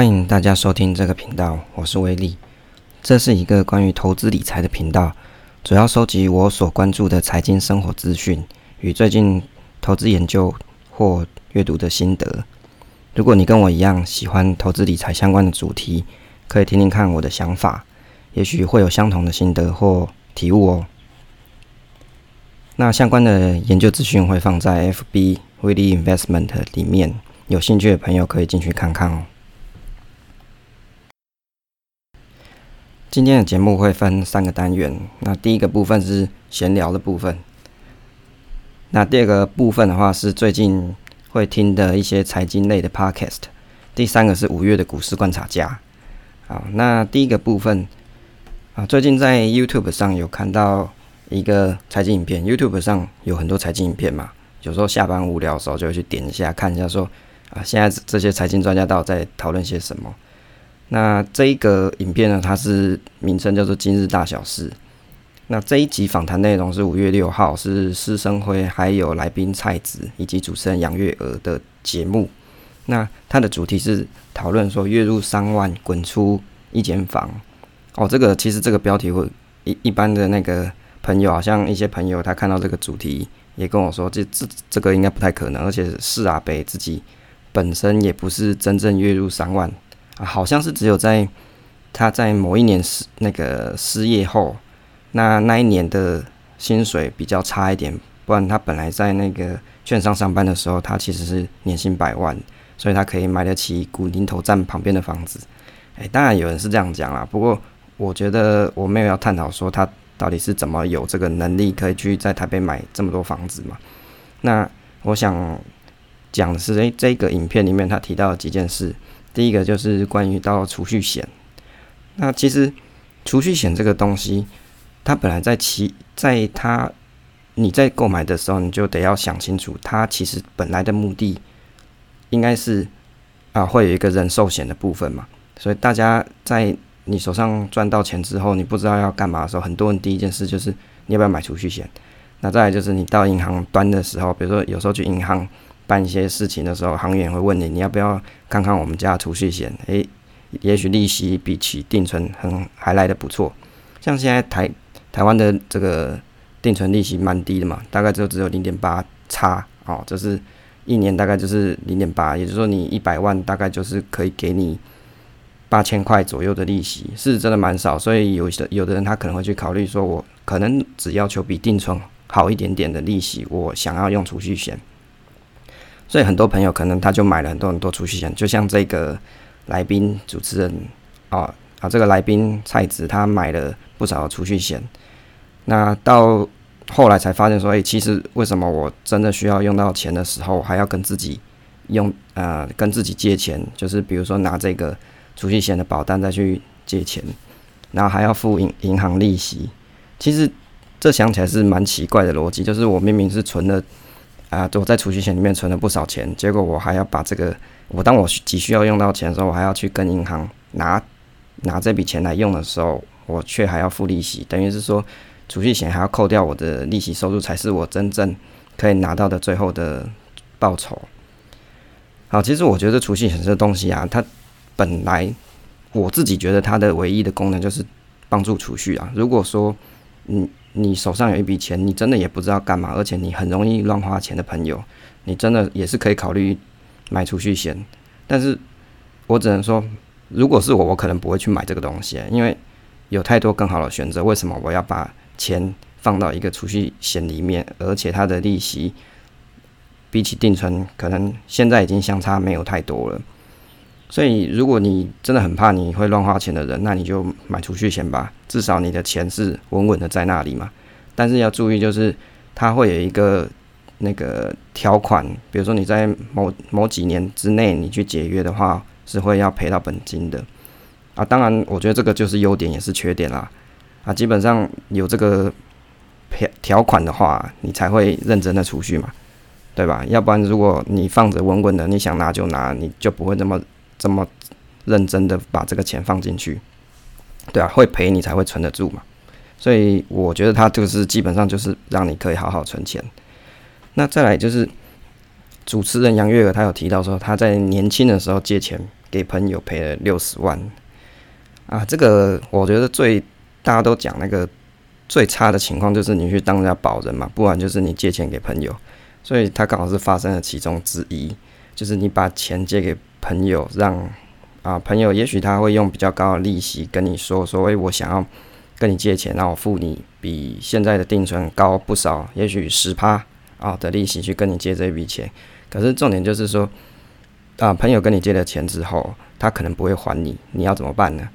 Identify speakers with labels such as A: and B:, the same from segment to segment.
A: 欢迎大家收听这个频道，我是威利。这是一个关于投资理财的频道，主要收集我所关注的财经生活资讯与最近投资研究或阅读的心得。如果你跟我一样喜欢投资理财相关的主题，可以听听看我的想法，也许会有相同的心得或体悟哦。那相关的研究资讯会放在 FB Willy Investment 里面，有兴趣的朋友可以进去看看哦。今天的节目会分三个单元，那第一个部分是闲聊的部分，那第二个部分的话是最近会听的一些财经类的 podcast，第三个是五月的股市观察家。好，那第一个部分啊，最近在 YouTube 上有看到一个财经影片，YouTube 上有很多财经影片嘛，有时候下班无聊的时候就会去点一下看一下说，说啊，现在这些财经专家到底在讨论些什么。那这一个影片呢，它是名称叫做《今日大小事》。那这一集访谈内容是五月六号，是施生辉还有来宾蔡子以及主持人杨月娥的节目。那它的主题是讨论说月入三万滚出一间房。哦，这个其实这个标题会一一般的那个朋友，好像一些朋友他看到这个主题也跟我说，这这这个应该不太可能，而且是阿北自己本身也不是真正月入三万。好像是只有在他在某一年失那个失业后，那那一年的薪水比较差一点，不然他本来在那个券商上班的时候，他其实是年薪百万，所以他可以买得起古宁头站旁边的房子。诶，当然有人是这样讲啦，不过我觉得我没有要探讨说他到底是怎么有这个能力可以去在台北买这么多房子嘛。那我想讲的是，诶，这个影片里面他提到几件事。第一个就是关于到储蓄险，那其实储蓄险这个东西，它本来在其在它你在购买的时候，你就得要想清楚，它其实本来的目的应该是啊会有一个人寿险的部分嘛，所以大家在你手上赚到钱之后，你不知道要干嘛的时候，很多人第一件事就是你要不要买储蓄险？那再来就是你到银行端的时候，比如说有时候去银行。办一些事情的时候，行员会问你，你要不要看看我们家储蓄险？诶、也许利息比起定存很还来的不错。像现在台台湾的这个定存利息蛮低的嘛，大概就只有零点八差哦，这是一年大概就是零点八，也就是说你一百万大概就是可以给你八千块左右的利息，是真的蛮少。所以有的有的人他可能会去考虑说，我可能只要求比定存好一点点的利息，我想要用储蓄险。所以很多朋友可能他就买了很多很多储蓄险，就像这个来宾主持人啊啊，这个来宾蔡子他买了不少储蓄险，那到后来才发现说，哎，其实为什么我真的需要用到钱的时候，还要跟自己用呃跟自己借钱，就是比如说拿这个储蓄险的保单再去借钱，然后还要付银银行利息，其实这想起来是蛮奇怪的逻辑，就是我明明是存了。啊，我在储蓄险里面存了不少钱，结果我还要把这个，我当我急需要用到钱的时候，我还要去跟银行拿拿这笔钱来用的时候，我却还要付利息，等于是说储蓄险还要扣掉我的利息收入，才是我真正可以拿到的最后的报酬。好，其实我觉得储蓄险这东西啊，它本来我自己觉得它的唯一的功能就是帮助储蓄啊。如果说你。你手上有一笔钱，你真的也不知道干嘛，而且你很容易乱花钱的朋友，你真的也是可以考虑买储蓄险。但是我只能说，如果是我，我可能不会去买这个东西，因为有太多更好的选择。为什么我要把钱放到一个储蓄险里面？而且它的利息比起定存，可能现在已经相差没有太多了。所以，如果你真的很怕你会乱花钱的人，那你就买储蓄险吧，至少你的钱是稳稳的在那里嘛。但是要注意，就是它会有一个那个条款，比如说你在某某几年之内你去解约的话，是会要赔到本金的啊。当然，我觉得这个就是优点也是缺点啦。啊，基本上有这个条条款的话，你才会认真的储蓄嘛，对吧？要不然如果你放着稳稳的，你想拿就拿，你就不会那么。这么认真的把这个钱放进去，对啊，会赔你才会存得住嘛。所以我觉得他就是基本上就是让你可以好好存钱。那再来就是主持人杨月娥，他有提到说他在年轻的时候借钱给朋友赔了六十万啊！这个我觉得最大家都讲那个最差的情况就是你去当人家保人嘛，不然就是你借钱给朋友，所以他刚好是发生了其中之一，就是你把钱借给朋友，让啊朋友也许他会用比较高的利息跟你说说，哎，我想要跟你借钱，那我付你比现在的定存高不少，也许十趴啊的利息去跟你借这笔钱，可是重点就是说。啊，朋友跟你借了钱之后，他可能不会还你，你要怎么办呢？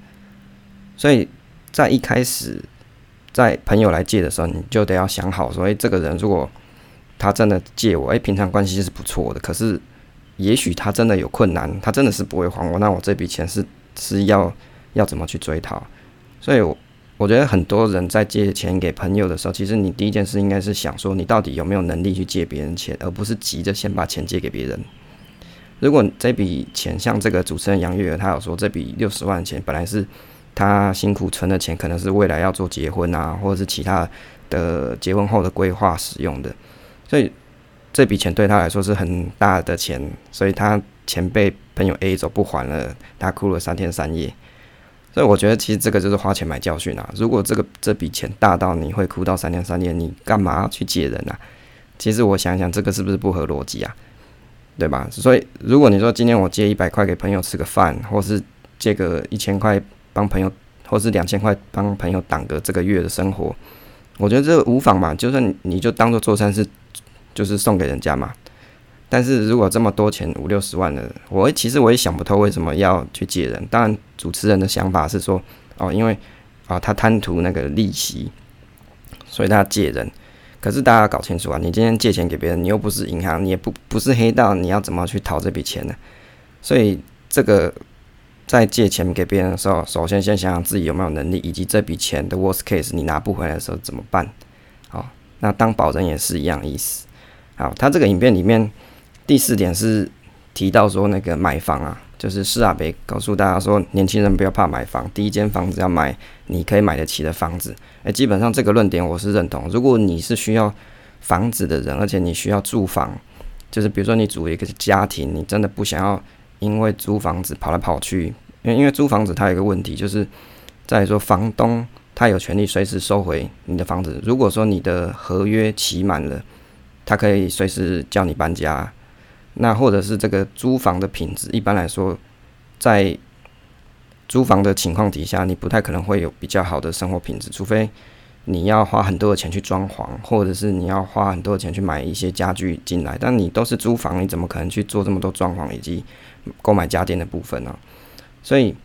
A: 所以在一开始，在朋友来借的时候，你就得要想好，说，诶，这个人如果他真的借我，诶，平常关系是不错的，可是也许他真的有困难，他真的是不会还我，那我这笔钱是是要要怎么去追讨？所以我，我觉得很多人在借钱给朋友的时候，其实你第一件事应该是想说，你到底有没有能力去借别人钱，而不是急着先把钱借给别人。如果这笔钱像这个主持人杨月儿，他有说这笔六十万钱本来是他辛苦存的钱，可能是未来要做结婚啊，或者是其他的结婚后的规划使用的，所以这笔钱对他来说是很大的钱，所以他钱被朋友 A 走不还了，他哭了三天三夜。所以我觉得其实这个就是花钱买教训啊！如果这个这笔钱大到你会哭到三天三夜，你干嘛去借人啊？其实我想想，这个是不是不合逻辑啊？对吧？所以，如果你说今天我借一百块给朋友吃个饭，或是借个一千块帮朋友，或是两千块帮朋友挡个这个月的生活，我觉得这个无妨嘛。就算你就当做做善事，就是送给人家嘛。但是如果这么多钱五六十万的，我其实我也想不透为什么要去借人。当然，主持人的想法是说，哦，因为啊他贪图那个利息，所以他借人。可是大家搞清楚啊，你今天借钱给别人，你又不是银行，你也不不是黑道，你要怎么去讨这笔钱呢？所以这个在借钱给别人的时候，首先先想想自己有没有能力，以及这笔钱的 worst case 你拿不回来的时候怎么办？好，那当保人也是一样意思。好，他这个影片里面第四点是提到说那个买房啊。就是施阿北告诉大家说，年轻人不要怕买房，第一间房子要买你可以买得起的房子。诶，基本上这个论点我是认同。如果你是需要房子的人，而且你需要住房，就是比如说你组一个家庭，你真的不想要因为租房子跑来跑去，因为因为租房子它有一个问题，就是在于说房东他有权利随时收回你的房子。如果说你的合约期满了，他可以随时叫你搬家。那或者是这个租房的品质，一般来说，在租房的情况底下，你不太可能会有比较好的生活品质，除非你要花很多的钱去装潢，或者是你要花很多的钱去买一些家具进来。但你都是租房，你怎么可能去做这么多装潢以及购买家电的部分呢？所以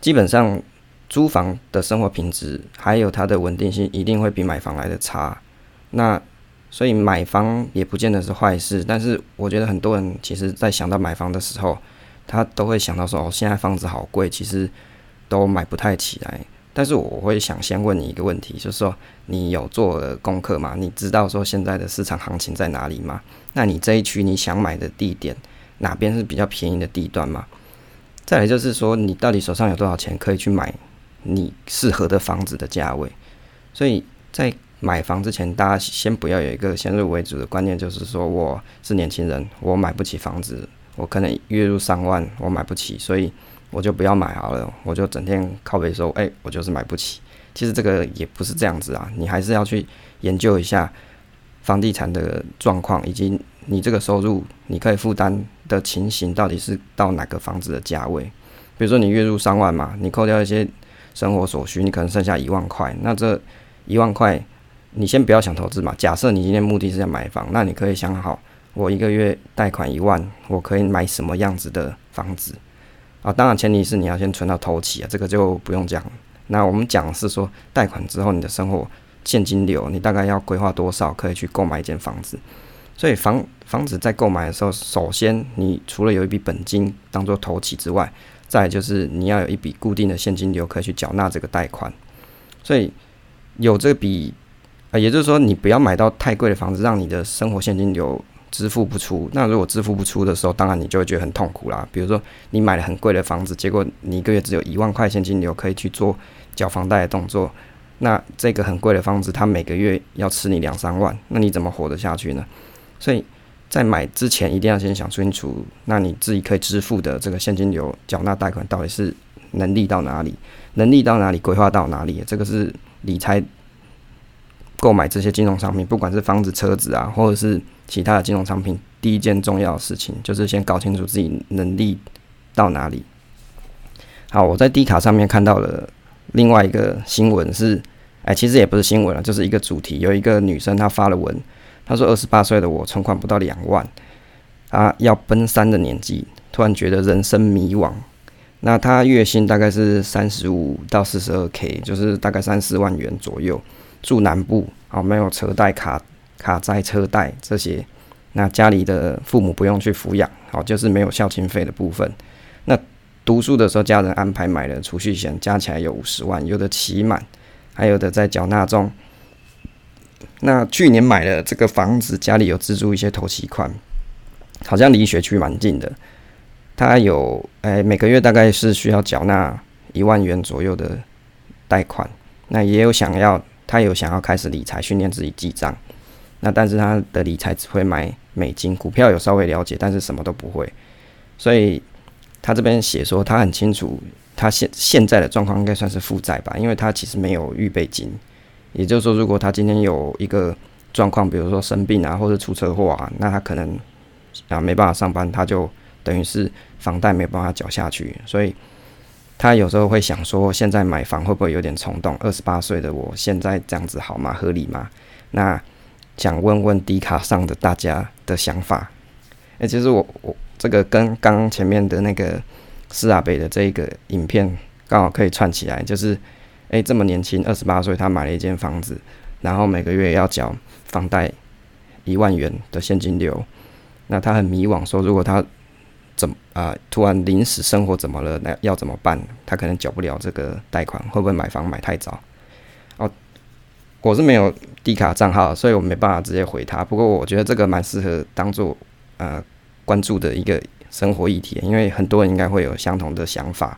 A: 基本上租房的生活品质还有它的稳定性，一定会比买房来的差。那所以买房也不见得是坏事，但是我觉得很多人其实，在想到买房的时候，他都会想到说：“哦，现在房子好贵，其实都买不太起来。”但是我会想先问你一个问题，就是说你有做了功课吗？你知道说现在的市场行情在哪里吗？那你这一区你想买的地点哪边是比较便宜的地段吗？再来就是说，你到底手上有多少钱可以去买你适合的房子的价位？所以在买房之前，大家先不要有一个先入为主的观念，就是说我是年轻人，我买不起房子，我可能月入三万，我买不起，所以我就不要买好了，我就整天靠北说，哎，我就是买不起。其实这个也不是这样子啊，你还是要去研究一下房地产的状况，以及你这个收入你可以负担的情形到底是到哪个房子的价位。比如说你月入三万嘛，你扣掉一些生活所需，你可能剩下一万块，那这一万块。你先不要想投资嘛。假设你今天目的是要买房，那你可以想好，我一个月贷款一万，我可以买什么样子的房子啊？当然前提是你要先存到头期啊，这个就不用讲。那我们讲是说，贷款之后你的生活现金流，你大概要规划多少可以去购买一间房子？所以房房子在购买的时候，首先你除了有一笔本金当做头期之外，再就是你要有一笔固定的现金流可以去缴纳这个贷款。所以有这笔。啊，也就是说，你不要买到太贵的房子，让你的生活现金流支付不出。那如果支付不出的时候，当然你就会觉得很痛苦啦。比如说，你买了很贵的房子，结果你一个月只有一万块现金流可以去做缴房贷的动作，那这个很贵的房子，它每个月要吃你两三万，那你怎么活得下去呢？所以在买之前一定要先想清楚，那你自己可以支付的这个现金流缴纳贷款到底是能力到哪里，能力到哪里，规划到哪里，这个是理财购买这些金融商品，不管是房子、车子啊，或者是其他的金融商品，第一件重要的事情就是先搞清楚自己能力到哪里。好，我在 D 卡上面看到了另外一个新闻是，哎，其实也不是新闻了，就是一个主题，有一个女生她发了文，她说二十八岁的我存款不到两万，啊，要奔三的年纪，突然觉得人生迷惘。那她月薪大概是三十五到四十二 K，就是大概三四万元左右，住南部，啊，没有车贷卡卡债车贷这些，那家里的父母不用去抚养，好，就是没有孝亲费的部分，那。读书的时候，家人安排买了储蓄险，加起来有五十万，有的期满，还有的在缴纳中。那去年买了这个房子，家里有资助一些头期款，好像离学区蛮近的。他有诶、每个月大概是需要缴纳一万元左右的贷款。那也有想要，他有想要开始理财，训练自己记账。那但是他的理财只会买美金，股票有稍微了解，但是什么都不会，所以。他这边写说，他很清楚，他现现在的状况应该算是负债吧，因为他其实没有预备金。也就是说，如果他今天有一个状况，比如说生病啊，或者出车祸啊，那他可能啊没办法上班，他就等于是房贷没有办法缴下去。所以他有时候会想说，现在买房会不会有点冲动？二十八岁的我现在这样子好吗？合理吗？那想问问 D 卡上的大家的想法。诶，其实我我。这个跟刚前面的那个施阿北的这个影片刚好可以串起来，就是，哎，这么年轻，二十八岁，他买了一间房子，然后每个月要缴房贷一万元的现金流，那他很迷惘，说如果他怎啊、突然临时生活怎么了，那要怎么办？他可能缴不了这个贷款，会不会买房买太早？哦，我是没有 D 卡账号，所以我没办法直接回他。不过我觉得这个蛮适合当做呃。关注的一个生活议题，因为很多人应该会有相同的想法。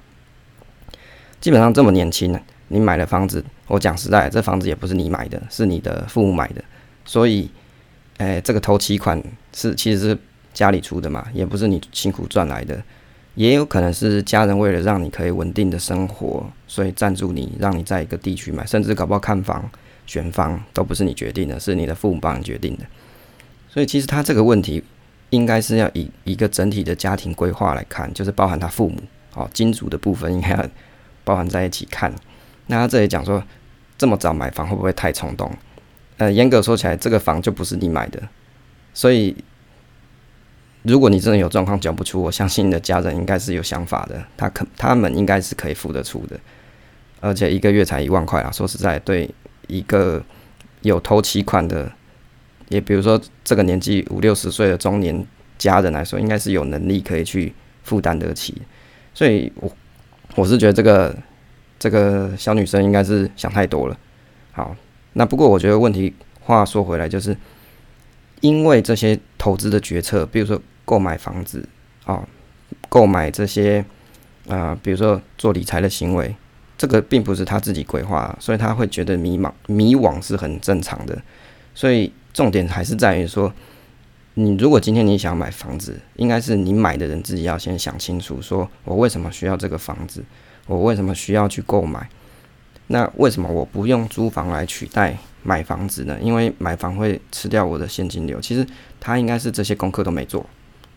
A: 基本上这么年轻，你买了房子，我讲实在，这房子也不是你买的，是你的父母买的，所以，哎，这个头期款是其实是家里出的嘛，也不是你辛苦赚来的，也有可能是家人为了让你可以稳定的生活，所以赞助你，让你在一个地区买，甚至搞不好看房、选房都不是你决定的，是你的父母帮你决定的。所以其实他这个问题。应该是要以一个整体的家庭规划来看，就是包含他父母哦，金主的部分应该 包含在一起看。那他这里讲说，这么早买房会不会太冲动？呃，严格说起来，这个房就不是你买的，所以如果你真的有状况缴不出，我相信你的家人应该是有想法的，他可他们应该是可以付得出的，而且一个月才一万块啊，说实在，对一个有头期款的。也比如说，这个年纪五六十岁的中年家人来说，应该是有能力可以去负担得起。所以，我我是觉得这个这个小女生应该是想太多了。好，那不过我觉得问题话说回来，就是因为这些投资的决策，比如说购买房子啊，购买这些啊、呃，比如说做理财的行为，这个并不是他自己规划，所以他会觉得迷茫迷惘是很正常的。所以。重点还是在于说，你如果今天你想买房子，应该是你买的人自己要先想清楚，说我为什么需要这个房子，我为什么需要去购买？那为什么我不用租房来取代买房子呢？因为买房会吃掉我的现金流。其实他应该是这些功课都没做，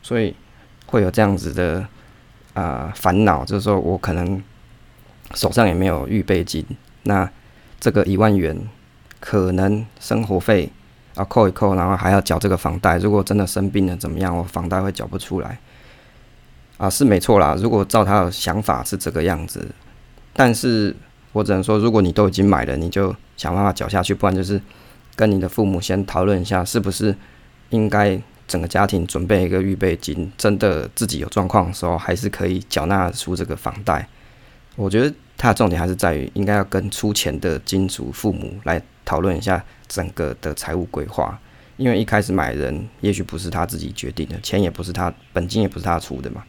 A: 所以会有这样子的啊烦恼，就是说我可能手上也没有预备金，那这个一万元可能生活费。要扣一扣，然后还要缴这个房贷。如果真的生病了怎么样？我房贷会缴不出来啊，是没错啦。如果照他的想法是这个样子，但是我只能说，如果你都已经买了，你就想办法缴下去，不然就是跟你的父母先讨论一下，是不是应该整个家庭准备一个预备金，真的自己有状况的时候，还是可以缴纳出这个房贷。我觉得他的重点还是在于，应该要跟出钱的金主父母来讨论一下。整个的财务规划，因为一开始买人也许不是他自己决定的，钱也不是他本金也不是他出的嘛，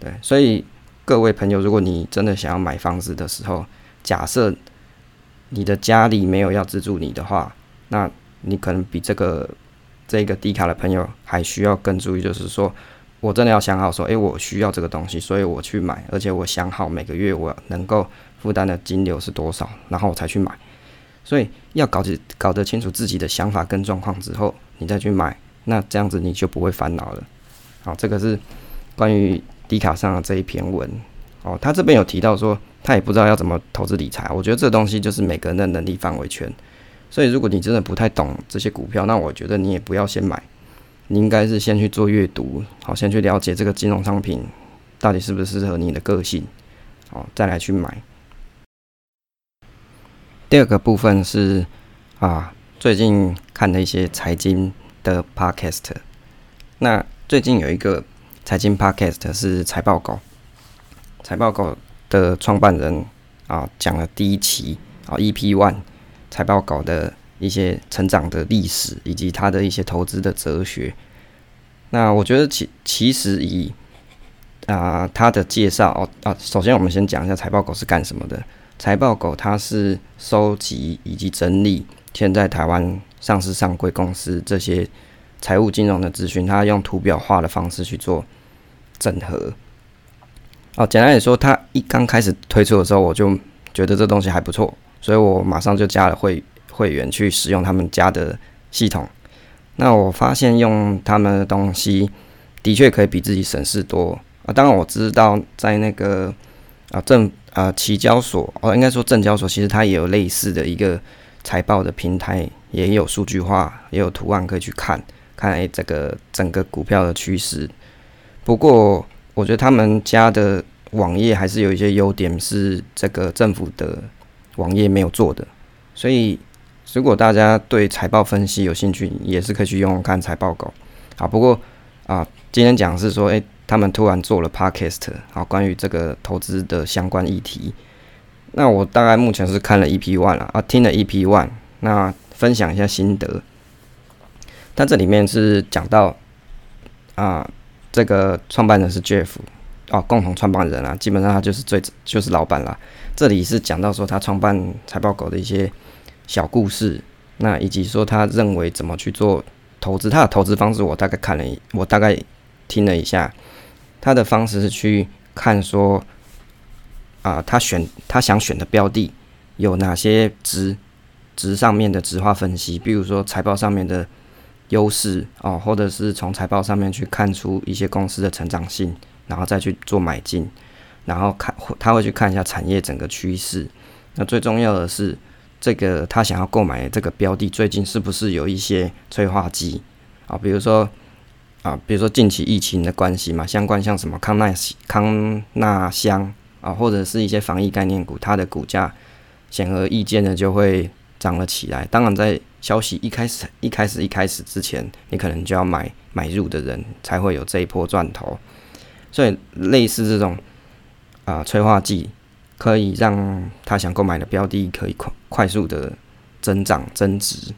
A: 对，所以各位朋友，如果你真的想要买房子的时候，假设你的家里没有要资助你的话，那你可能比这个这个低卡的朋友还需要更注意，就是说我真的要想好说，诶，我需要这个东西，所以我去买，而且我想好每个月我能够负担的金流是多少，然后我才去买。所以要搞清搞得清楚自己的想法跟状况之后，你再去买，那这样子你就不会烦恼了。好，这个是关于低卡上的这一篇文。哦，他这边有提到说，他也不知道要怎么投资理财。我觉得这东西就是每个人的能力范围圈。所以如果你真的不太懂这些股票，那我觉得你也不要先买，你应该是先去做阅读，好，先去了解这个金融商品到底是不是适合你的个性，好，再来去买。第二个部分是啊，最近看的一些财经的 podcast。那最近有一个财经 podcast 是财报狗，财报狗的创办人啊讲了第一期啊 EP One 财报狗的一些成长的历史以及他的一些投资的哲学。那我觉得其其实以啊他的介绍哦啊，首先我们先讲一下财报狗是干什么的。财报狗它是收集以及整理现在台湾上市上柜公司这些财务金融的资讯，它用图表化的方式去做整合。哦，简单来说，它一刚开始推出的时候，我就觉得这东西还不错，所以我马上就加了会会员去使用他们家的系统。那我发现用他们的东西的确可以比自己省事多啊。当然我知道在那个啊正。啊，期交所哦，应该说证交所，其实它也有类似的一个财报的平台，也有数据化，也有图案可以去看，看诶这个整个股票的趋势。不过，我觉得他们家的网页还是有一些优点，是这个政府的网页没有做的。所以，如果大家对财报分析有兴趣，也是可以去用看财报狗。啊，不过啊，今天讲是说，诶。他们突然做了 podcast，好，关于这个投资的相关议题。那我大概目前是看了 EP one 了啊，听了 EP one，那分享一下心得。但这里面是讲到啊，这个创办人是 Jeff，哦，共同创办人啊，基本上他就是最就是老板啦。这里是讲到说他创办财报狗的一些小故事，那以及说他认为怎么去做投资，他的投资方式我大概看了一，我大概听了一下。他的方式是去看说，啊，他选他想选的标的有哪些值值上面的值化分析，比如说财报上面的优势哦，或者是从财报上面去看出一些公司的成长性，然后再去做买进，然后看他会去看一下产业整个趋势。那最重要的是，这个他想要购买的这个标的最近是不是有一些催化剂啊，比如说。啊，比如说近期疫情的关系嘛，相关像什么康奈康纳香啊，或者是一些防疫概念股，它的股价显而易见的就会涨了起来。当然，在消息一开始、一开始、一开始之前，你可能就要买买入的人才会有这一波赚头。所以，类似这种啊催化剂，可以让他想购买的标的可以快快速的增长增值。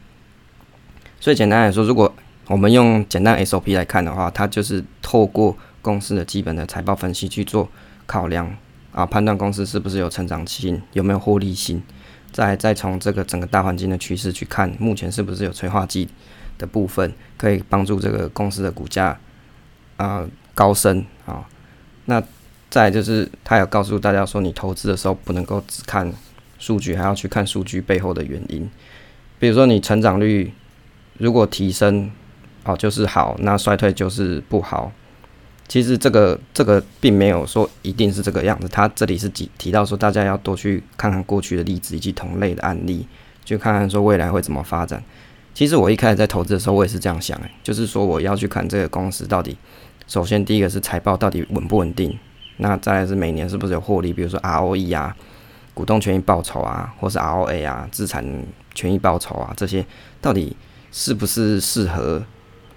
A: 所以，简单来说，如果我们用简单 SOP 来看的话，它就是透过公司的基本的财报分析去做考量啊，判断公司是不是有成长性，有没有获利性，再再从这个整个大环境的趋势去看，目前是不是有催化剂的部分，可以帮助这个公司的股价啊高升啊。那再就是，他有告诉大家说，你投资的时候不能够只看数据，还要去看数据背后的原因，比如说你成长率如果提升。好就是好，那衰退就是不好。其实这个这个并没有说一定是这个样子。他这里是提提到说，大家要多去看看过去的例子以及同类的案例，去看看说未来会怎么发展。其实我一开始在投资的时候，我也是这样想，哎，就是说我要去看这个公司到底，首先第一个是财报到底稳不稳定，那再来是每年是不是有获利，比如说 ROE 啊、股东权益报酬啊，或是 ROA 啊、资产权益报酬啊这些，到底是不是适合。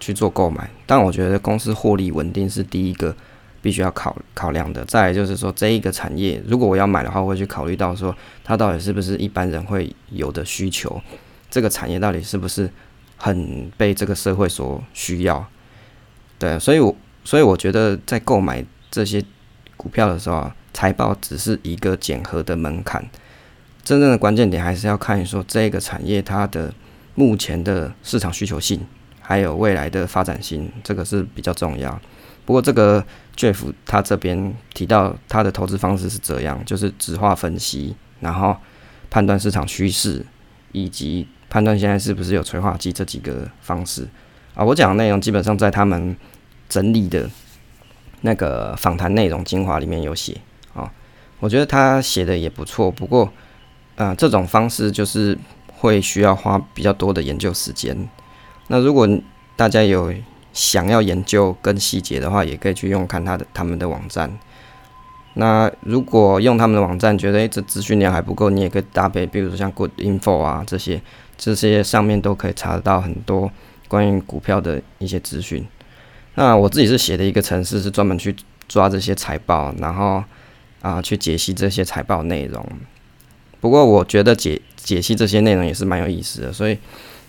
A: 去做购买，但我觉得公司获利稳定是第一个必须要考考量的。再来就是说，这一个产业如果我要买的话，我会去考虑到说，它到底是不是一般人会有的需求，这个产业到底是不是很被这个社会所需要。对，所以我所以我觉得在购买这些股票的时候啊，财报只是一个检核的门槛，真正的关键点还是要看说这个产业它的目前的市场需求性。还有未来的发展性，这个是比较重要。不过这个 Jeff 他这边提到他的投资方式是这样，就是质化分析，然后判断市场趋势，以及判断现在是不是有催化剂这几个方式啊。我讲的内容基本上在他们整理的那个访谈内容精华里面有写啊。我觉得他写的也不错，不过啊，这种方式就是会需要花比较多的研究时间。那如果大家有想要研究更细节的话，也可以去用看他的他们的网站。那如果用他们的网站觉得诶，这资讯量还不够，你也可以搭配，比如说像 Good Info 啊这些，这些上面都可以查得到很多关于股票的一些资讯。那我自己是写的一个程式，是专门去抓这些财报，然后啊去解析这些财报内容。不过我觉得解解析这些内容也是蛮有意思的，所以。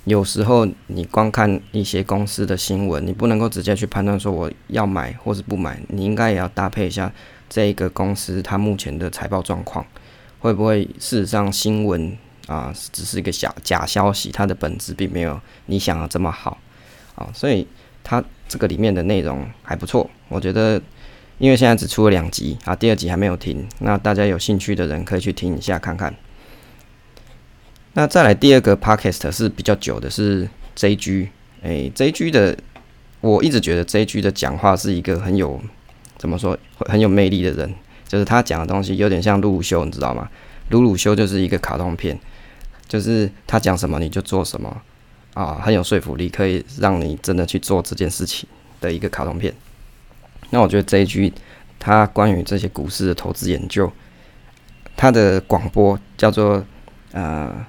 A: 有时候你光看一些公司的新闻，你不能够直接去判断说我要买或是不买，你应该也要搭配一下这一个公司它目前的财报状况，会不会事实上新闻啊只是一个小假消息，它的本质并没有你想的这么好啊，所以它这个里面的内容还不错，我觉得因为现在只出了两集啊，第二集还没有听，那大家有兴趣的人可以去听一下看看。那再来第二个 podcast 是比较久的，是 JG，哎，JG 的，我一直觉得 JG 的讲话是一个很有怎么说很有魅力的人，就是他讲的东西有点像鲁鲁修，你知道吗？鲁鲁修就是一个卡通片，就是他讲什么你就做什么啊，很有说服力，可以让你真的去做这件事情的一个卡通片。那我觉得这一句他关于这些股市的投资研究，他的广播叫做呃。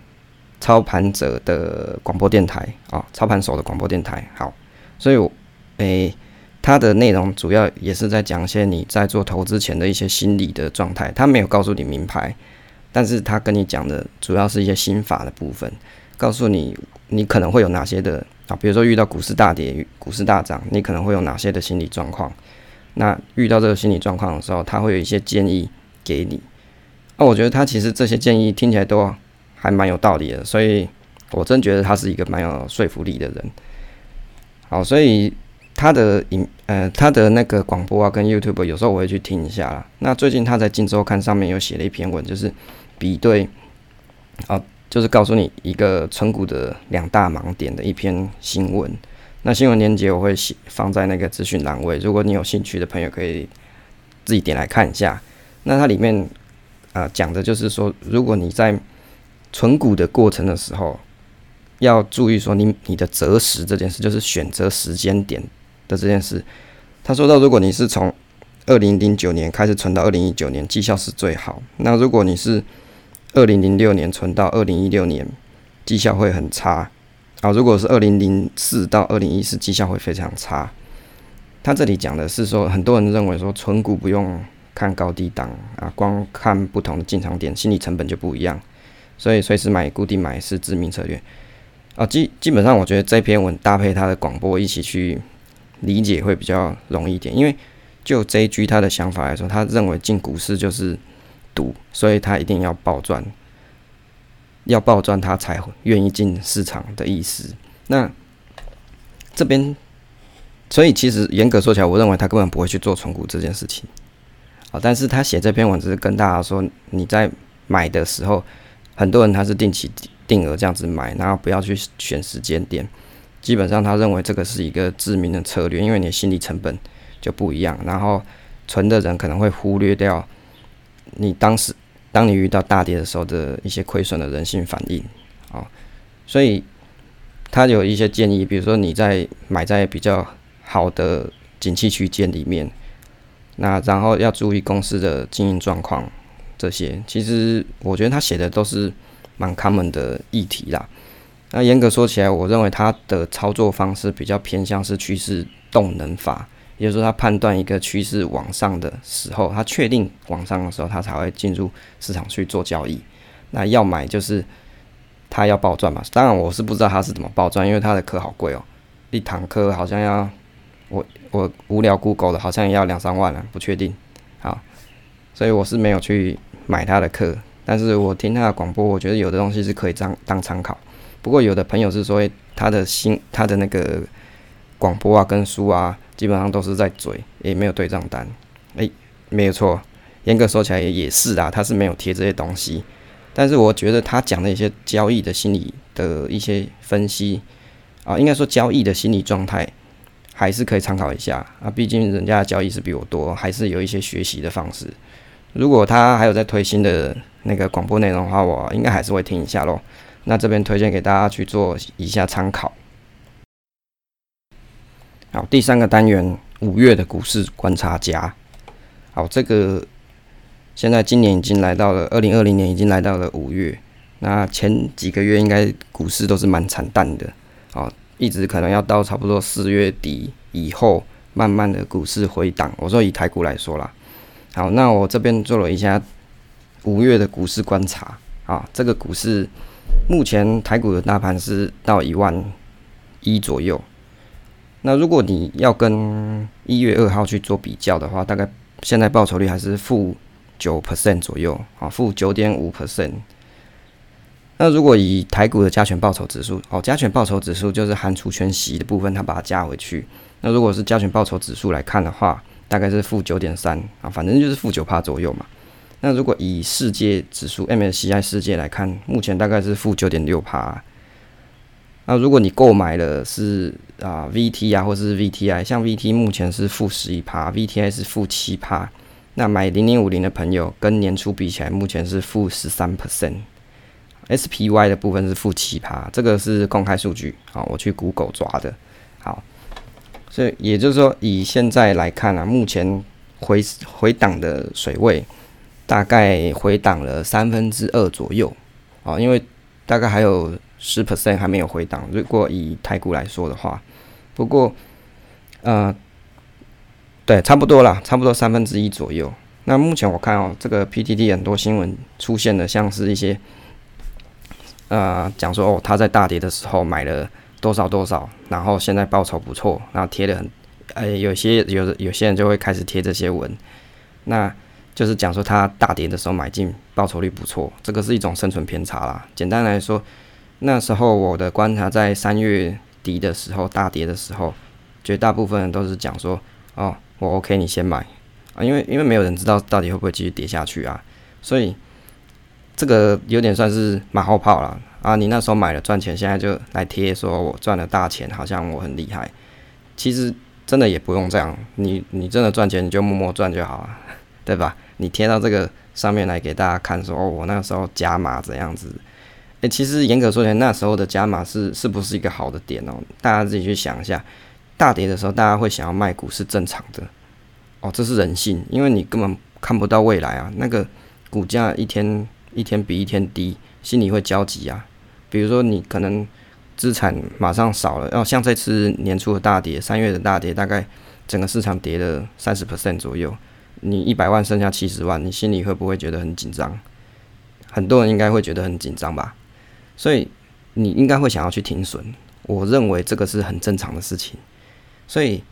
A: 操盘者的广播电台啊、操盘手的广播电台。好，所以我，诶、欸，它的内容主要也是在讲一些你在做投资前的一些心理的状态。他没有告诉你名牌，但是他跟你讲的主要是一些心法的部分，告诉你你可能会有哪些的啊，比如说遇到股市大跌、股市大涨，你可能会有哪些的心理状况。那遇到这个心理状况的时候，他会有一些建议给你。那我觉得他其实这些建议听起来都。还蛮有道理的，所以我真觉得他是一个蛮有说服力的人。好，所以他的影呃他的那个广播啊，跟 YouTube 有时候我会去听一下啦。那最近他在《镜周刊》上面有写了一篇文，就是比对啊，就是告诉你一个存股的两大盲点的一篇新闻。那新闻链接我会写放在那个资讯栏位，如果你有兴趣的朋友可以自己点来看一下。那它里面啊讲的就是说，如果你在存股的过程的时候，要注意说你你的择时这件事，就是选择时间点的这件事。他说到，如果你是从二零零九年开始存到二零一九年，绩效是最好。那如果你是二零零六年存到二零一六年，绩效会很差。啊，如果是二零零四到二零一四，绩效会非常差。他这里讲的是说，很多人认为说存股不用看高低档啊，光看不同的进场点，心理成本就不一样。所以随时买固定买是致命策略啊，基基本上我觉得这篇文搭配他的广播一起去理解会比较容易一点，因为就 JG 他的想法来说，他认为进股市就是赌，所以他一定要暴赚，要暴赚他才愿意进市场的意思。那这边，所以其实严格说起来，我认为他根本不会去做存股这件事情啊，但是他写这篇文只是跟大家说，你在买的时候。很多人他是定期定额这样子买，然后不要去选时间点。基本上他认为这个是一个致命的策略，因为你的心理成本就不一样。然后存的人可能会忽略掉你当时当你遇到大跌的时候的一些亏损的人性反应啊。所以他有一些建议，比如说你在买在比较好的景气区间里面，那然后要注意公司的经营状况。这些其实我觉得他写的都是蛮 common 的议题啦。那严格说起来，我认为他的操作方式比较偏向是趋势动能法，就是说，他判断一个趋势往上的时候，他确定往上的时候，他才会进入市场去做交易。那要买就是他要暴赚嘛。当然，我是不知道他是怎么暴赚，因为他的课好贵哦，一堂课好像要我我无聊 Google 的，好像也要两三万了，不确定。好。所以我是没有去买他的课，但是我听他的广播，我觉得有的东西是可以当当参考。不过有的朋友是说，他的新他的那个广播啊跟书啊，基本上都是在嘴，也没有对账单。诶、没有错，严格说起来也是啊，他是没有贴这些东西。但是我觉得他讲的一些交易的心理的一些分析啊，应该说交易的心理状态，还是可以参考一下啊。毕竟人家的交易是比我多，还是有一些学习的方式。如果他还有在推新的那个广播内容的话，我应该还是会听一下喽。那这边推荐给大家去做一下参考。好，第三个单元，五月的股市观察家。好，这个。现在今年已经来到了二零二零年，已经来到了五月。那前几个月应该股市都是蛮惨淡的，哦，一直可能要到差不多四月底以后，慢慢的股市回档。我说以台股来说啦，好，那我这边做了一下五月的股市观察啊，这个股市目前台股的大盘是到一万一左右。那如果你要跟一月二号去做比较的话，大概现在报酬率还是负。九 percent 左右啊，负九点五 percent。那如果以台股的加权报酬指数，哦，加权报酬指数就是含除权息的部分，它把它加回去。那如果是加权报酬指数来看的话，大概是负九点三啊，反正就是负九趴左右嘛。那如果以世界指数 MSCI 世界来看，目前大概是负九点六趴。那如果你购买的是啊 VT 啊，或是 VTI，像 VT 目前是负十一趴，VTI 是负七趴。那买零零五零的朋友跟年初比起来，目前是负十三 percent，SPY 的部分是负七趴，这个是公开数据，啊，我去 Google 抓的，好，所以也就是说，以现在来看啊，目前回回档的水位大概回档了三分之二左右，啊，因为大概还有十 percent 还没有回档，如果以台股来说的话，不过，呃。对，差不多啦，差不多三分之一左右。那目前我看哦，这个 PTT 很多新闻出现的，像是一些，呃，讲说哦，他在大跌的时候买了多少多少，然后现在报酬不错，然后贴的很，呃，有些有有些人就会开始贴这些文，那就是讲说他大跌的时候买进，报酬率不错，这个是一种生存偏差啦。简单来说，那时候我的观察在三月底的时候大跌的时候，绝大部分人都是讲说哦。我 OK，你先买啊，因为因为没有人知道到底会不会继续跌下去啊，所以这个有点算是马后炮了啊。你那时候买了赚钱，现在就来贴说我赚了大钱，好像我很厉害。其实真的也不用这样，你你真的赚钱你就默默赚就好了，对吧？你贴到这个上面来给大家看说，哦，我那个时候加码怎样子？诶，其实严格说起来，那时候的加码是是不是一个好的点哦？大家自己去想一下。大跌的时候，大家会想要卖股是正常的，哦，这是人性，因为你根本看不到未来啊。那个股价一天一天比一天低，心里会焦急啊。比如说你可能资产马上少了，哦，像这次年初的大跌，三月的大跌，大概整个市场跌了三十 percent 左右，你一百万剩下七十万，你心里会不会觉得很紧张？很多人应该会觉得很紧张吧。所以你应该会想要去停损，我认为这个是很正常的事情。所以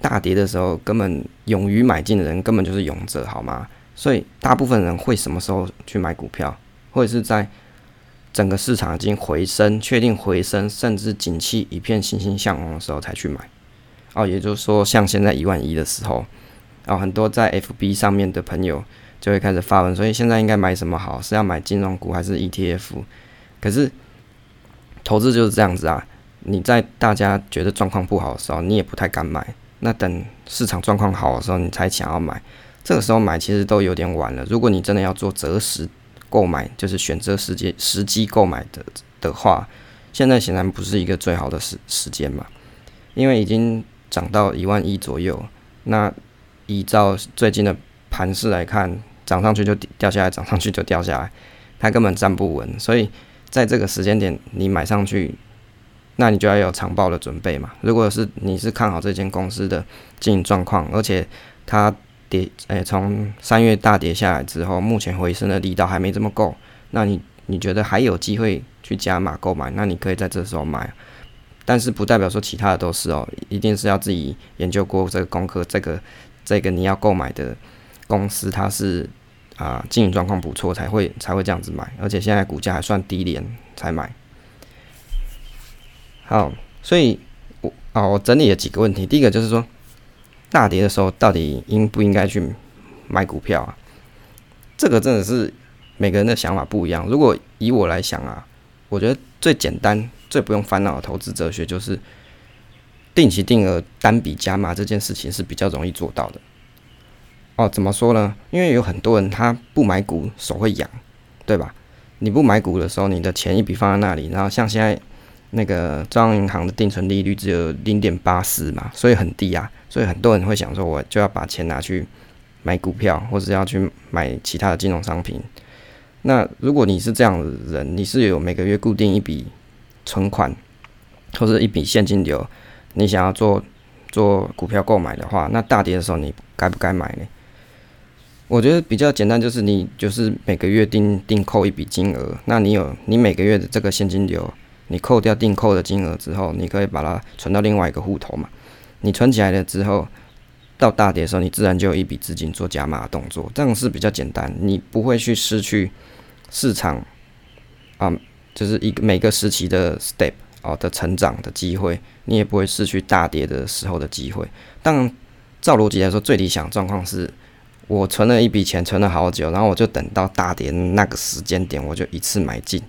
A: 大跌的时候，根本勇于买进的人根本就是勇者，好吗？所以大部分人会什么时候去买股票，或者是在整个市场已经回升、确定回升，甚至景气一片欣欣向荣的时候才去买。哦，也就是说，像现在一万一的时候，哦，很多在 FB 上面的朋友就会开始发文，所以现在应该买什么好？是要买金融股还是 ETF？可是投资就是这样子啊。你在大家觉得状况不好的时候，你也不太敢买。那等市场状况好的时候，你才想要买。这个时候买其实都有点晚了。如果你真的要做择时购买，就是选择时间时机购买的的话，现在显然不是一个最好的时时间嘛。因为已经涨到一万一左右。那依照最近的盘势来看，涨上去就掉下来，涨上去就掉下来，它根本站不稳。所以在这个时间点，你买上去。那你就要有长报的准备嘛。如果是你是看好这间公司的经营状况，而且它跌，诶，从三月大跌下来之后，目前回升的力道还没这么够，那你你觉得还有机会去加码购买，那你可以在这时候买。但是不代表说其他的都是哦，一定是要自己研究过这个功课，这个这个你要购买的公司它是啊经营状况不错才会才会这样子买，而且现在股价还算低廉才买。好，所以我啊，我整理了几个问题。第一个就是说，大跌的时候到底应不应该去买股票啊？这个真的是每个人的想法不一样。如果以我来想啊，我觉得最简单、最不用烦恼的投资哲学就是定期定额单笔加码这件事情是比较容易做到的。哦，怎么说呢？因为有很多人他不买股手会痒，对吧？你不买股的时候，你的钱一笔放在那里，然后像现在那个中央银行的定存利率只有零点八四嘛，所以很低啊。所以很多人会想说，我就要把钱拿去买股票，或者要去买其他的金融商品。那如果你是这样的人，你是有每个月固定一笔存款，或者一笔现金流，你想要做做股票购买的话，那大跌的时候你该不该买呢？我觉得比较简单，就是你就是每个月定定扣一笔金额，那你有你每个月的这个现金流，你扣掉定扣的金额之后，你可以把它存到另外一个户头嘛。你存起来了之后，到大跌的时候，你自然就有一笔资金做加码的动作，这样是比较简单，你不会去失去市场啊，就是一个每个时期的 step 哦的成长的机会，你也不会失去大跌的时候的机会。当然，照逻辑来说，最理想状况是。我存了一笔钱，存了好久，然后我就等到大跌那个时间点，我就一次买进，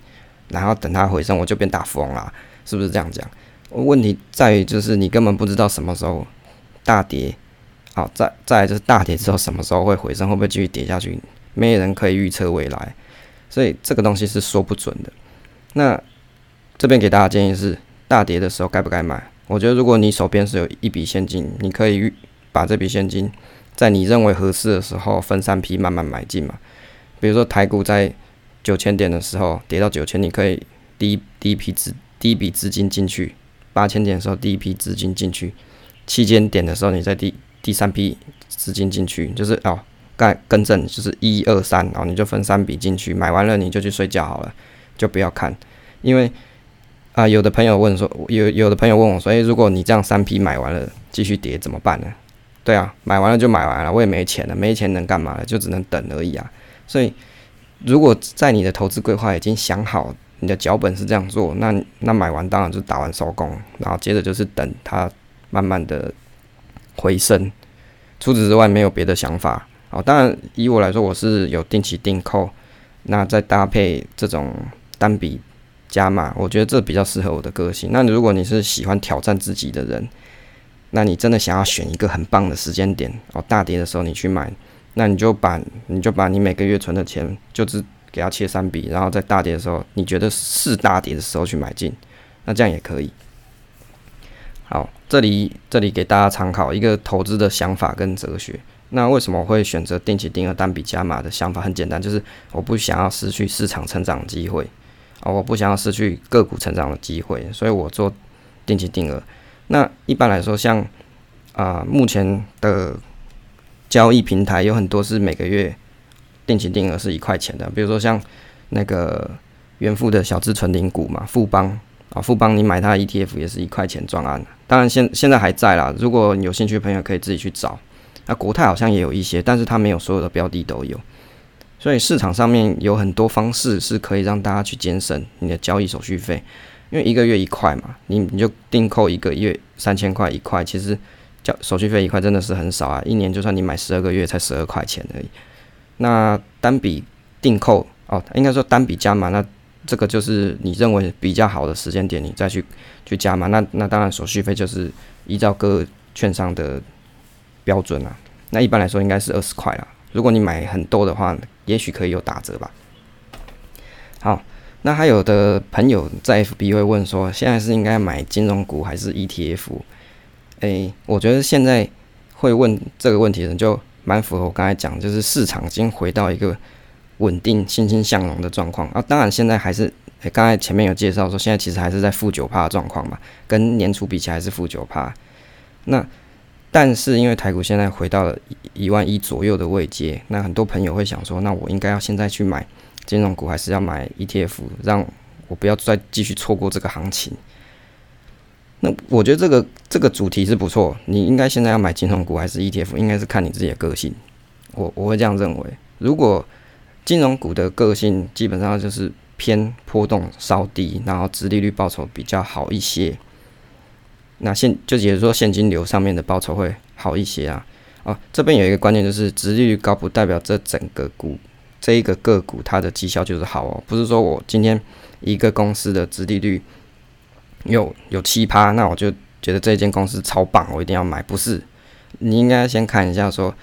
A: 然后等它回升，我就变大富翁啦，是不是这样讲？问题在于就是你根本不知道什么时候大跌，好，再再来就是大跌之后什么时候会回升，会不会继续跌下去？没人可以预测未来，所以这个东西是说不准的。那这边给大家建议是，大跌的时候该不该买？我觉得如果你手边是有一笔现金，你可以把这笔现金。在你认为合适的时候，分三批慢慢买进嘛。比如说台股在九千点的时候跌到九千，你可以第一第一批资第一笔资金进去；八千点的时候第一批资金进去；七千点的时候你再第第三批资金进去。就是哦，该更正就是一二三，然后你就分三笔进去，买完了你就去睡觉好了，就不要看。因为啊、有的朋友问说，有有的朋友问我，所以如果你这样三批买完了继续跌怎么办呢？对啊，买完了就买完了，我也没钱了，没钱能干嘛了？就只能等而已啊。所以，如果在你的投资规划已经想好，你的脚本是这样做，那那买完当然就打完收工，然后接着就是等它慢慢的回升。除此之外没有别的想法。哦，当然以我来说，我是有定期定扣，那再搭配这种单笔加码，我觉得这比较适合我的个性。那如果你是喜欢挑战自己的人，那你真的想要选一个很棒的时间点哦，大跌的时候你去买，那你就把你就把你每个月存的钱，就只给它切三笔，然后在大跌的时候，你觉得是大跌的时候去买进，那这样也可以。好，这里这里给大家参考一个投资的想法跟哲学。那为什么我会选择定期定额单笔加码的想法很简单，就是我不想要失去市场成长的机会哦，我不想要失去个股成长的机会，所以我做定期定额。那一般来说，像啊、目前的交易平台有很多是每个月定期定额是一块钱的，比如说像那个元富的小资存领股嘛，富邦啊，富邦你买它的 ETF 也是一块钱专案，当然现现在还在啦，如果有兴趣的朋友可以自己去找。那国泰好像也有一些，但是它没有所有的标的都有，所以市场上面有很多方式是可以让大家去节省你的交易手续费。因为一个月一块嘛，你你就定扣一个月三千块一块，其实交手续费一块真的是很少啊。一年就算你买十二个月，才十二块钱而已。那单笔定扣哦，应该说单笔加码，那这个就是你认为比较好的时间点，你再去去加码。那那当然手续费就是依照各券商的标准啊。那一般来说应该是二十块啦。如果你买很多的话，也许可以有打折吧。好。那还有的朋友在 FB 会问说，现在是应该买金融股还是 ETF？诶、我觉得现在会问这个问题的人就蛮符合我刚才讲，就是市场已经回到一个稳定、欣欣向荣的状况啊。当然现在还是，诶，刚才前面有介绍说，现在其实还是在负九趴的状况嘛，跟年初比起来是负九趴。那但是因为台股现在回到了一万一左右的位阶，那很多朋友会想说，那我应该要现在去买。金融股还是要买 ETF，让我不要再继续错过这个行情。那我觉得这个这个主题是不错，你应该现在要买金融股还是 ETF，应该是看你自己的个性。我我会这样认为，如果金融股的个性基本上就是偏波动稍低，然后殖利率报酬比较好一些，那现就也就是说现金流上面的报酬会好一些啊。哦，这边有一个观念就是，殖利率高不代表这整个股这一个个股它的绩效就是好哦，不是说我今天一个公司的殖利率有有七趴，那我就觉得这间公司超棒，我一定要买。不是，你应该先看一下说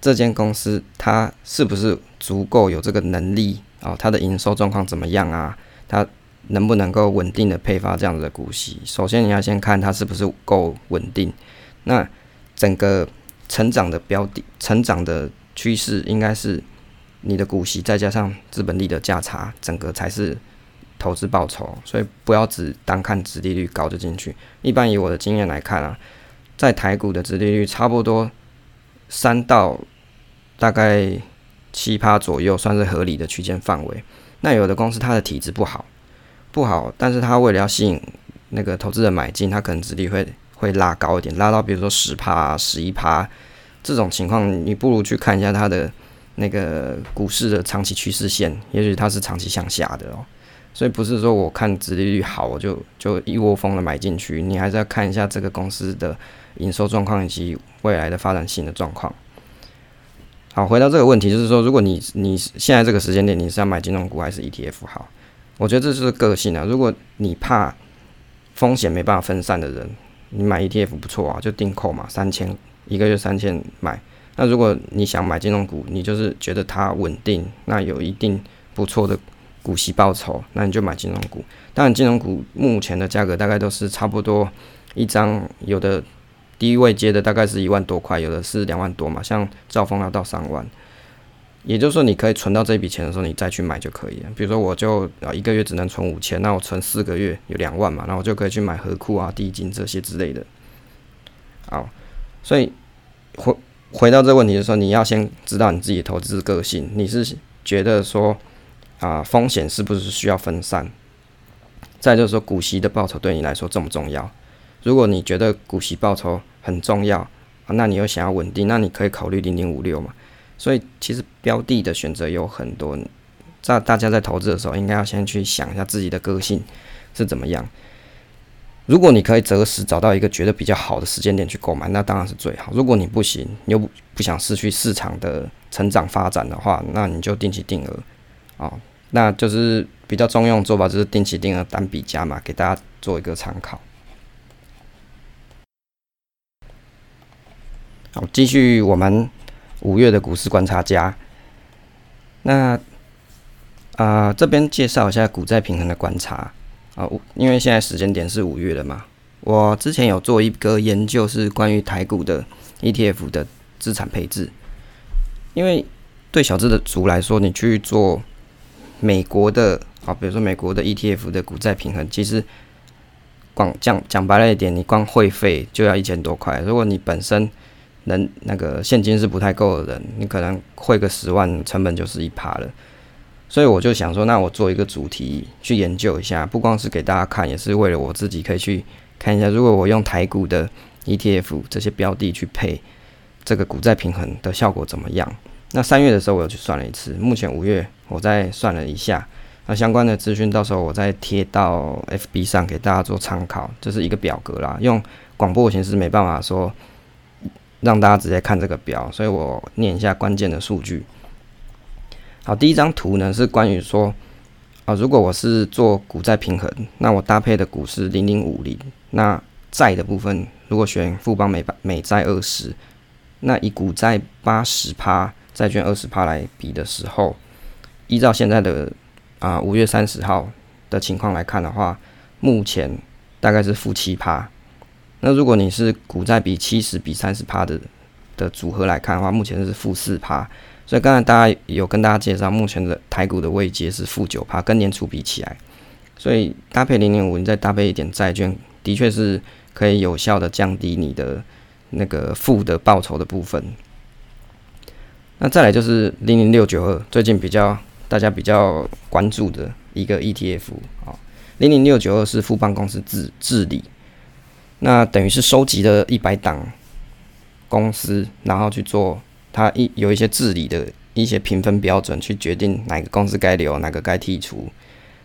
A: 这间公司它是不是足够有这个能力，哦，它的营收状况怎么样啊？它能不能够稳定的配发这样子的股息？首先你要先看它是不是够稳定。那整个成长的标的，成长的趋势应该是你的股息再加上资本利的价差，整个才是投资报酬。所以不要只单看殖利率高就进去。一般以我的经验来看啊，在台股的殖利率差不多三到大概七趴左右，算是合理的区间范围。那有的公司它的体质不好，不好，但是它为了要吸引那个投资人买进，它可能殖利率会。会拉高一点，拉到比如说十趴、十一趴这种情况，你不如去看一下它的那个股市的长期趋势线，也许它是长期向下的哦。所以不是说我看殖利率好，我就就一窝蜂的买进去，你还是要看一下这个公司的营收状况以及未来的发展性的状况。好，回到这个问题，就是说，如果你你现在这个时间点你是要买金融股还是 ETF 好？我觉得这是个性啊。如果你怕风险没办法分散的人。你买 ETF 不错啊，就定扣嘛，三千一个月三千买。那如果你想买金融股，你就是觉得它稳定，那有一定不错的股息报酬，那你就买金融股。当然，金融股目前的价格大概都是差不多一张，有的低位接的大概是一万多块，有的是两万多嘛，像兆丰要到三万。也就是说，你可以存到这笔钱的时候，你再去买就可以了。比如说，我就啊一个月只能存五千，那我存四个月有两万嘛，那我就可以去买合库啊、地金这些之类的。好，所以回回到这个问题的时候，你要先知道你自己投资个性，你是觉得说啊风险是不是需要分散？再就是说，股息的报酬对你来说重不重要？如果你觉得股息报酬很重要啊，那你又想要稳定，那你可以考虑零零五六嘛。所以其实标的的选择有很多，在大家在投资的时候，应该要先去想一下自己的个性是怎么样。如果你可以择时找到一个觉得比较好的时间点去购买，那当然是最好。如果你不行，你又不想失去市场的成长发展的话，那你就定期定额啊，那就是比较中用做法，就是定期定额单笔加码，给大家做一个参考。好，继续我们。五月的股市观察家，那啊、这边介绍一下股债平衡的观察啊，因为现在时间点是五月了嘛，我之前有做一个研究是关于台股的 ETF 的资产配置，因为对小资的族来说，你去做美国的啊，比如说美国的 ETF 的股债平衡，其实光讲讲白了一点，你光会费就要一千多块，如果你本身能那个现金是不太够的人，你可能汇个十万，成本就是一趴了。所以我就想说，那我做一个主题去研究一下，不光是给大家看，也是为了我自己可以去看一下，如果我用台股的 ETF 这些标的去配这个股债平衡的效果怎么样？那三月的时候我又去算了一次，目前五月我再算了一下，那相关的资讯到时候我再贴到 FB 上给大家做参考，这是一个表格啦，用广播形式没办法说。让大家直接看这个表，所以我念一下关键的数据。好，第一张图呢是关于说啊，如果我是做股债平衡，那我搭配的股是零零五零，那债的部分如果选富邦美美债二十，那以股债八十趴，债券二十趴来比的时候，依照现在的啊五月三十号的情况来看的话，目前大概是负七趴。那如果你是股债比七十比三十趴的的组合来看的话，目前是负四趴。所以刚才大家有跟大家介绍，目前的台股的位阶是负九趴，跟年初比起来，所以搭配零零五，你再搭配一点债券，的确是可以有效的降低你的那个负的报酬的部分。那再来就是零零六九二，最近比较大家比较关注的一个 ETF 啊，零零六九二是富邦公司治治理。那等于是收集了一百档公司，然后去做它一有一些治理的一些评分标准，去决定哪个公司该留，哪个该剔除。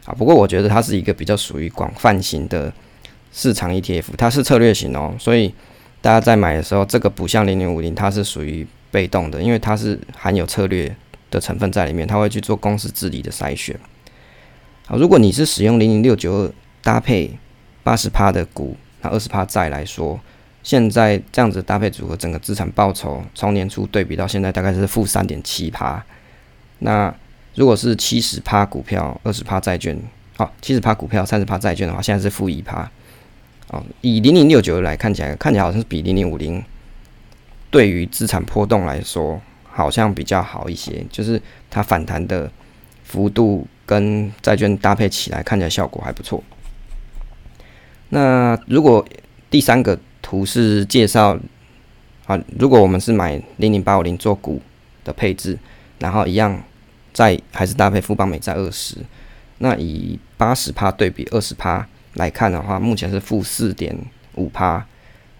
A: 啊，不过我觉得它是一个比较属于广泛型的市场 ETF，它是策略型哦，所以大家在买的时候，这个不像零零五零，它是属于被动的，因为它是含有策略的成分在里面，它会去做公司治理的筛选。好，如果你是使用零零六九二搭配八十趴的股，那二十趴债来说，现在这样子搭配组合，整个资产报酬从年初对比到现在大概是负三点七趴。那如果是七十趴股票，二十趴债券，哦，七十趴股票，三十趴债券的话，现在是负一趴。哦，以零零六九来看起来，看起来好像是比零零五零对于资产波动来说好像比较好一些，就是它反弹的幅度。跟债券搭配起来，看起来效果还不错。那如果第三个图是介绍啊，如果我们是买零零八五零做股的配置，然后一样再还是搭配富邦美债二十，那以八十趴对比二十趴来看的话，目前是负四点五趴。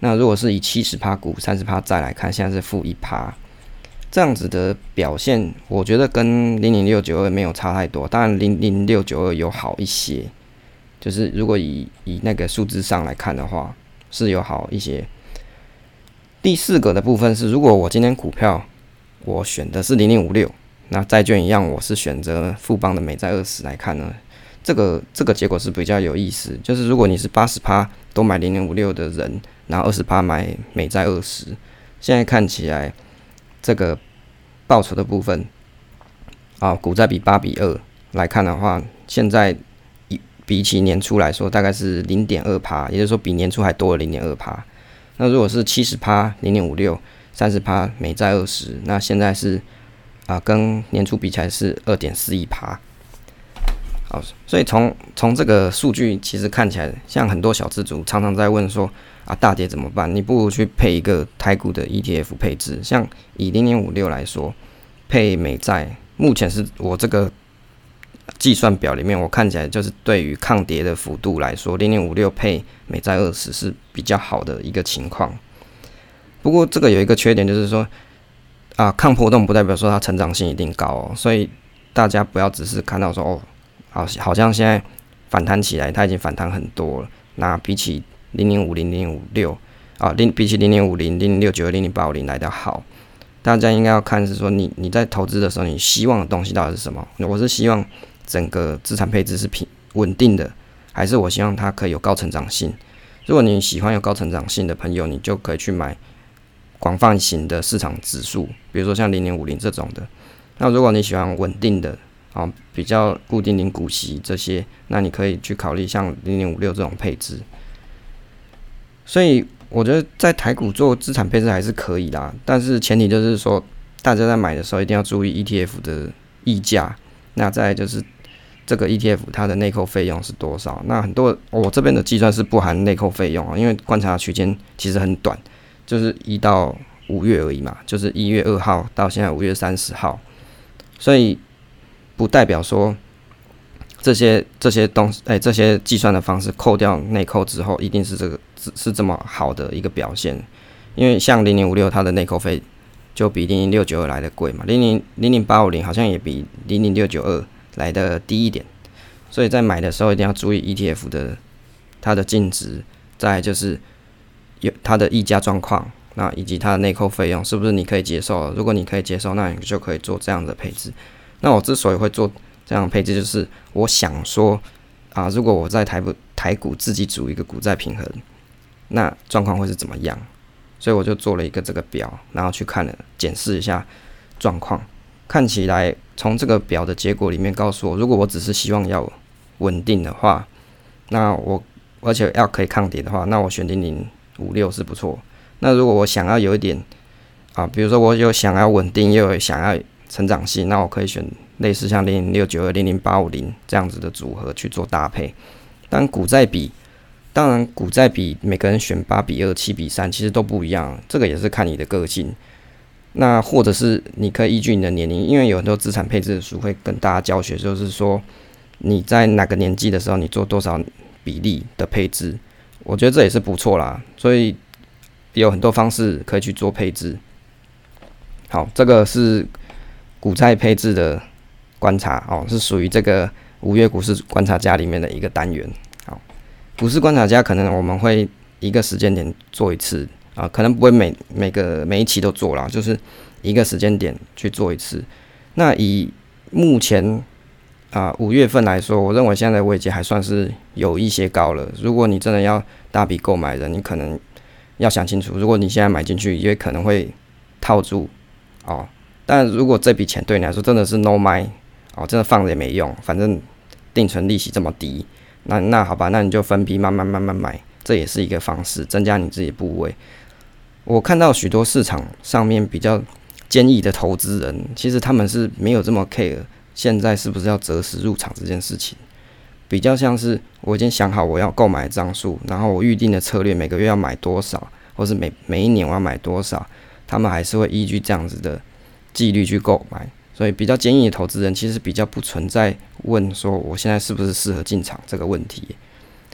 A: 那如果是以七十趴股三十趴债来看，现在是负一趴。这样子的表现，我觉得跟零零六九二没有差太多，当然零零六九二有好一些，就是如果以以那个数字上来看的话，是有好一些。第四个的部分是，如果我今天股票我选的是零零五六，那债券一样，我是选择富邦的美债二十来看呢，这个这个结果是比较有意思，就是如果你是八十趴都买零零五六的人，然后二十趴买美债二十，现在看起来。这个报酬的部分啊，股债比八比二来看的话，现在比起年初来说，大概是零点二趴，也就是说比年初还多了零点二趴。那如果是七十趴零点五六，三十趴美债二十，那现在是啊，跟年初比起来是二点四一趴。好，所以从从这个数据其实看起来，像很多小资族常常在问说。啊，大跌怎么办？你不如去配一个台股的 ETF 配置，像以零点五六来说，配美债，目前是我这个计算表里面，我看起来就是对于抗跌的幅度来说，零零五六配美债二十是比较好的一个情况。不过这个有一个缺点，就是说啊，抗波动不代表说它成长性一定高哦，所以大家不要只是看到说哦，好，好像现在反弹起来，它已经反弹很多了，那比起。零零五零零五六啊，零比起零零五零零六九零零八五零来的好，大家应该要看是说你你在投资的时候，你希望的东西到底是什么？我是希望整个资产配置是平稳定的，还是我希望它可以有高成长性？如果你喜欢有高成长性的朋友，你就可以去买广泛型的市场指数，比如说像零零五零这种的。那如果你喜欢稳定的啊，比较固定零股息这些，那你可以去考虑像零零五六这种配置。所以我觉得在台股做资产配置还是可以啦，但是前提就是说，大家在买的时候一定要注意 ETF 的溢价。那再就是这个 ETF 它的内扣费用是多少？那很多我这边的计算是不含内扣费用啊，因为观察区间其实很短，就是一到五月而已嘛，就是一月二号到现在五月三十号，所以不代表说。这些这些东西，哎，这些计算的方式扣掉内扣之后，一定是这个是是这么好的一个表现。因为像零零五六，它的内扣费就比零零六九二来的贵嘛，零零零零八五零好像也比零零六九二来的低一点。所以在买的时候一定要注意 ETF 的它的净值，再就是有它的溢价状况，那以及它的内扣费用是不是你可以接受？如果你可以接受，那你就可以做这样的配置。那我之所以会做。这样的配置就是我想说啊，如果我在台股台股自己组一个股债平衡，那状况会是怎么样？所以我就做了一个这个表，然后去看了检视一下状况。看起来从这个表的结果里面告诉我，如果我只是希望要稳定的话，那我而且要可以抗跌的话，那我选零零五六是不错。那如果我想要有一点啊，比如说我有想要稳定，又有想要成长性，那我可以选。类似像零零六九二零零八五零这样子的组合去做搭配，但股债比，当然股债比每个人选八比二、七比三其实都不一样，这个也是看你的个性。那或者是你可以依据你的年龄，因为有很多资产配置的书会跟大家教学，就是说你在哪个年纪的时候你做多少比例的配置，我觉得这也是不错啦。所以有很多方式可以去做配置。好，这个是股债配置的。观察哦，是属于这个五月股市观察家里面的一个单元。好，股市观察家可能我们会一个时间点做一次啊，可能不会每每个每一期都做啦，就是一个时间点去做一次。那以目前啊五月份来说，我认为现在的位阶还算是有一些高了。如果你真的要大笔购买的，你可能要想清楚，如果你现在买进去，也可能会套住哦。但如果这笔钱对你来说真的是 no mind 哦，真的放着也没用，反正定存利息这么低，那那好吧，那你就分批慢慢慢慢买，这也是一个方式，增加你自己部位。我看到许多市场上面比较坚毅的投资人，其实他们是没有这么 care 现在是不是要择时入场这件事情，比较像是我已经想好我要购买张数，然后我预定的策略每个月要买多少，或是每每一年我要买多少，他们还是会依据这样子的。纪律去购买，所以比较坚毅的投资人其实比较不存在问说我现在是不是适合进场这个问题，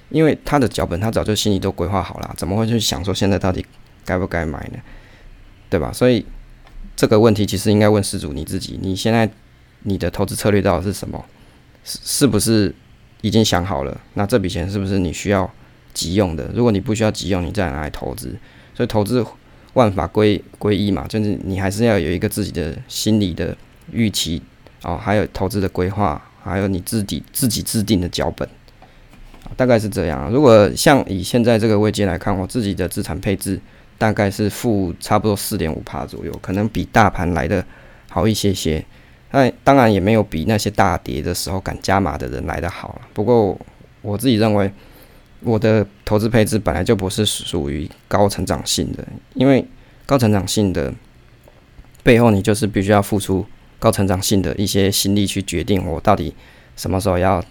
A: 因为他的脚本他早就心里都规划好了，怎么会去想说现在到底该不该买呢？对吧？所以这个问题其实应该问事主你自己，你现在你的投资策略到底是什么？是是不是已经想好了？那这笔钱是不是你需要急用的？如果你不需要急用，你再拿来投资。所以投资。万法归归一嘛，就是你还是要有一个自己的心理的预期哦，还有投资的规划，还有你自己自己制定的脚本，大概是这样。如果像以现在这个位阶来看，我自己的资产配置大概是负差不多四点五趴左右，可能比大盘来的好一些些。那当然也没有比那些大跌的时候敢加码的人来的好。不过我自己认为。我的投资配置本来就不是属于高成长性的，因为高成长性的背后，你就是必须要付出高成长性的一些心力去决定我到底什么时候要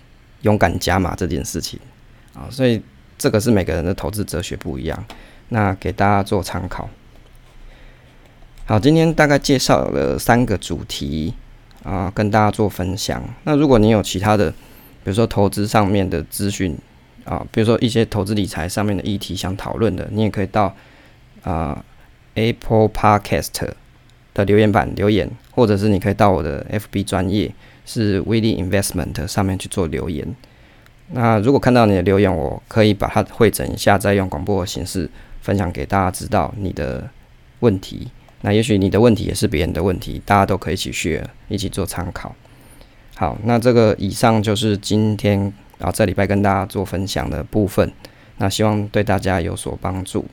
A: 勇敢加码这件事情啊，所以这个是每个人的投资哲学不一样，那给大家做参考。好，今天大概介绍了三个主题啊，跟大家做分享。那如果你有其他的，比如说投资上面的资讯，啊，比如说一些投资理财上面的议题想讨论的，你也可以到啊 Apple Podcast 的留言板留言，或者是你可以到我的 FB 专业是 Willy Investment 上面去做留言。那如果看到你的留言，我可以把它汇整一下，再用广播的形式分享给大家知道你的问题。那也许你的问题也是别人的问题，大家都可以一起去一起做参考。好，那这个以上就是今天。然后这礼拜跟大家做分享的部分，那希望对大家有所帮助。